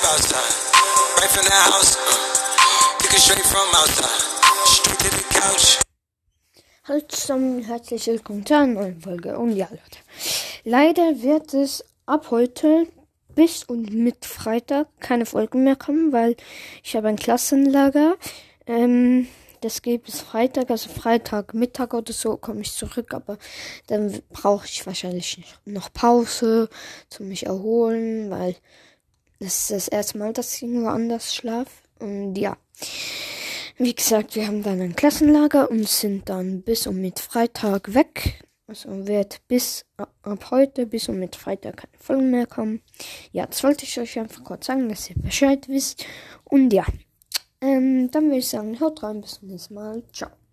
from the house. Uh, looking straight from outside. Straight to the couch. Hallo zusammen, herzlich willkommen zu einer neuen Folge. Und ja, Leute, leider wird es ab heute bis und mit Freitag keine Folgen mehr kommen, weil ich habe ein Klassenlager. Ähm, das geht bis Freitag, also Freitag Mittag oder so komme ich zurück, aber dann brauche ich wahrscheinlich noch Pause zum mich erholen, weil das ist das erste Mal, dass ich irgendwo anders schlafe. Und ja. Wie gesagt, wir haben dann ein Klassenlager und sind dann bis und mit Freitag weg. Also wird bis ab heute bis und mit Freitag keine Folgen mehr kommen. Ja, das wollte ich euch einfach kurz sagen, dass ihr Bescheid wisst. Und ja, ähm, dann würde ich sagen, haut rein, bis zum nächsten Mal. Ciao.